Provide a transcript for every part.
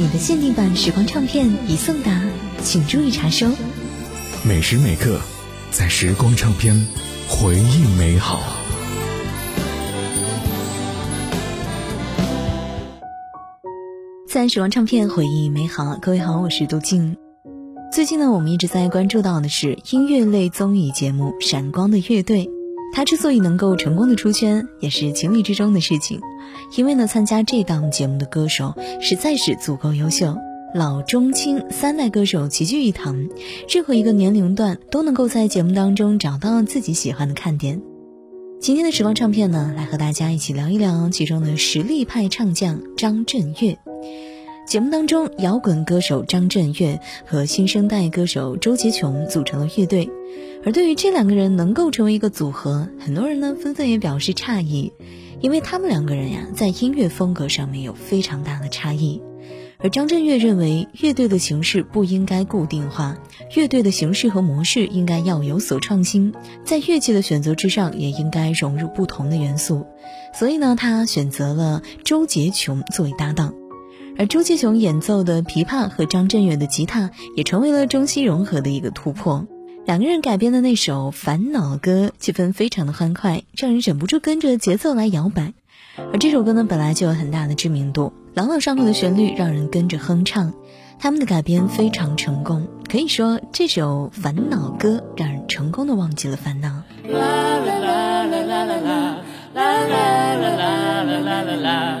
你的限定版时光唱片已送达，请注意查收。每时每刻，在时光唱片回忆美好。在时光唱片回忆美好，各位好，我是杜静。最近呢，我们一直在关注到的是音乐类综艺节目《闪光的乐队》。他之所以能够成功的出圈，也是情理之中的事情。因为呢，参加这档节目的歌手实在是足够优秀，老中青三代歌手齐聚一堂，任何一个年龄段都能够在节目当中找到自己喜欢的看点。今天的时光唱片呢，来和大家一起聊一聊其中的实力派唱将张震岳。节目当中，摇滚歌手张震岳和新生代歌手周杰琼组成了乐队，而对于这两个人能够成为一个组合，很多人呢纷纷也表示诧异，因为他们两个人呀，在音乐风格上面有非常大的差异。而张震岳认为，乐队的形式不应该固定化，乐队的形式和模式应该要有所创新，在乐器的选择之上，也应该融入不同的元素。所以呢，他选择了周杰琼作为搭档。而周继雄演奏的琵琶和张震岳的吉他也成为了中西融合的一个突破。两个人改编的那首《烦恼歌》，气氛非常的欢快，让人忍不住跟着节奏来摇摆。而这首歌呢，本来就有很大的知名度，朗朗上口的旋律让人跟着哼唱。他们的改编非常成功，可以说这首《烦恼歌》让人成功的忘记了烦恼。啦啦啦啦啦啦啦啦啦啦啦啦啦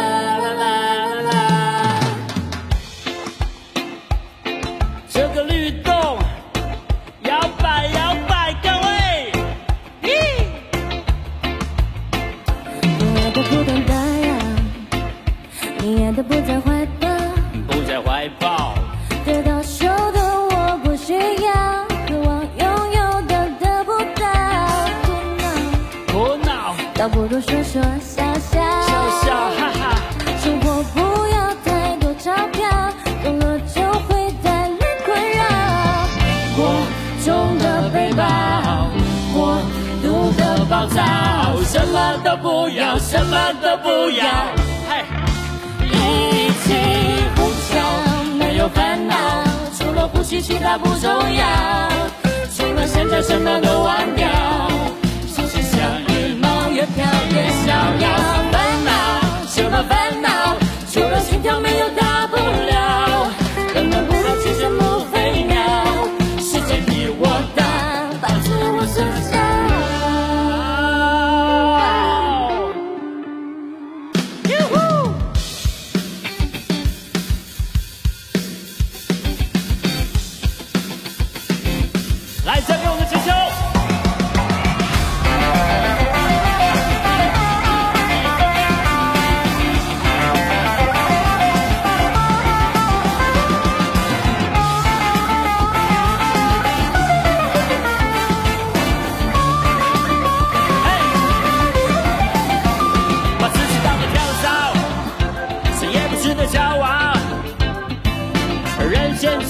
倒不如说说笑笑，笑笑，哈哈。生活不要太多钞票，多了就会带来困扰。过重的背包，过度的暴躁，什么都不要，什么都不要。嘿，一起呼叫，没有烦恼，除了呼吸其他不重要，除了现在什么都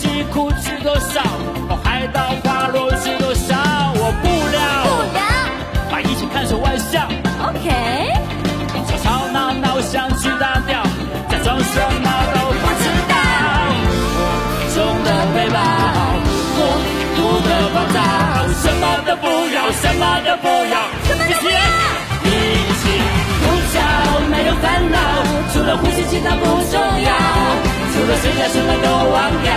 人间疾苦知多少，把海岛花落知多少。我不了，把一切看成玩笑，OK，吵吵闹闹想去大掉，假装什么都不知道。重的背包，过度的暴躁，什么都不要，什么都不要，一起一起呼叫，没有烦恼，除了呼吸其他不重要，除了现在什么都忘掉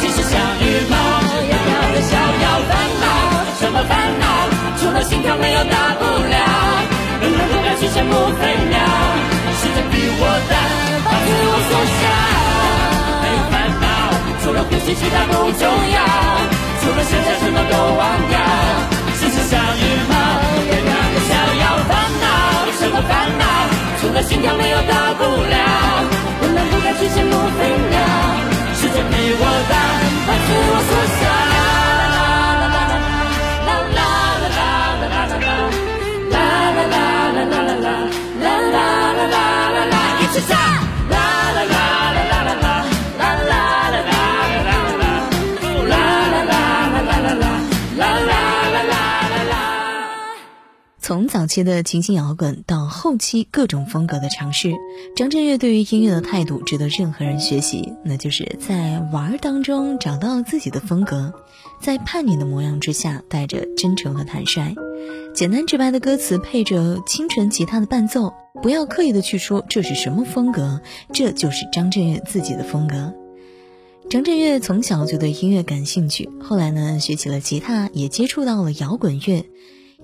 心事像羽毛飘飘的逍遥烦恼什么烦恼除了心跳没有大不了冷们不该去羡慕飞鸟世界比我大把自我缩小没有烦恼除了呼吸其他不重要除了现在什么都忘掉心事像羽毛飘飘的逍遥烦恼什么烦恼除了心跳没有大不了下从早期的情形摇滚到后期各种风格的尝试，张震岳对于音乐的态度值得任何人学习。那就是在玩儿当中找到自己的风格，在叛逆的模样之下带着真诚和坦率，简单直白的歌词配着清纯吉他的伴奏，不要刻意的去说这是什么风格，这就是张震岳自己的风格。张震岳从小就对音乐感兴趣，后来呢学起了吉他，也接触到了摇滚乐。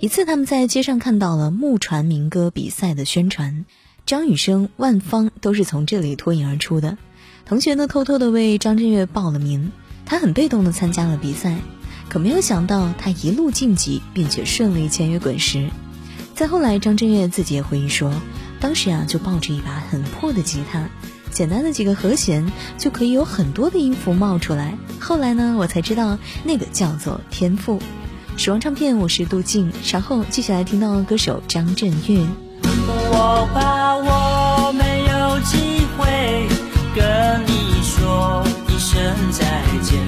一次，他们在街上看到了木船民歌比赛的宣传，张雨生、万芳都是从这里脱颖而出的。同学呢，偷偷的为张震岳报了名，他很被动的参加了比赛，可没有想到他一路晋级，并且顺利签约滚石。再后来，张震岳自己也回忆说，当时啊，就抱着一把很破的吉他，简单的几个和弦就可以有很多的音符冒出来。后来呢，我才知道那个叫做天赋。时光唱片，我是杜静。稍后继续来听到歌手张震岳。我怕我没有机会跟你说一声再见，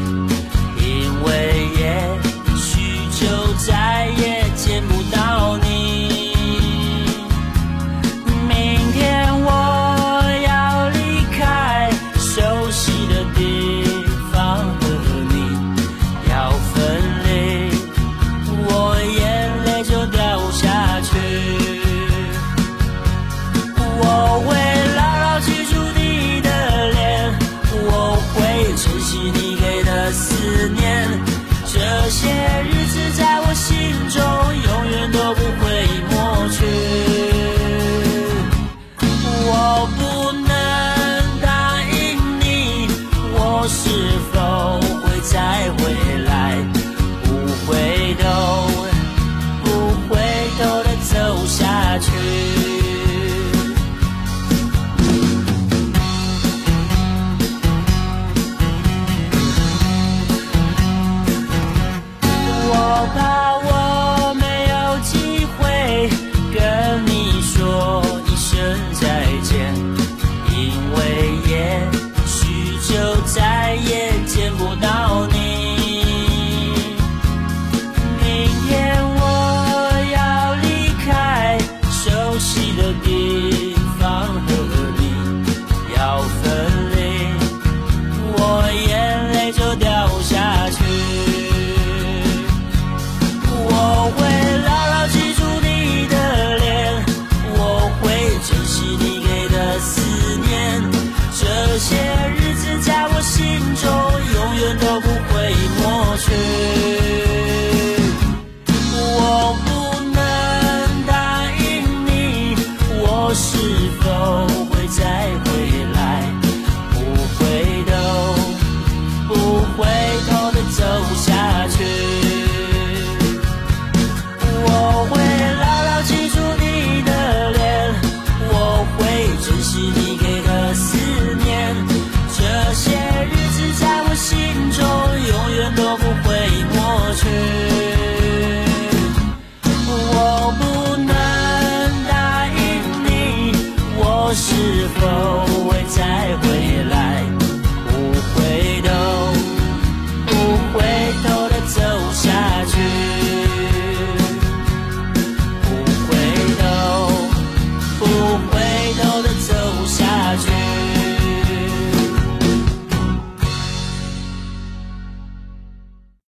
是否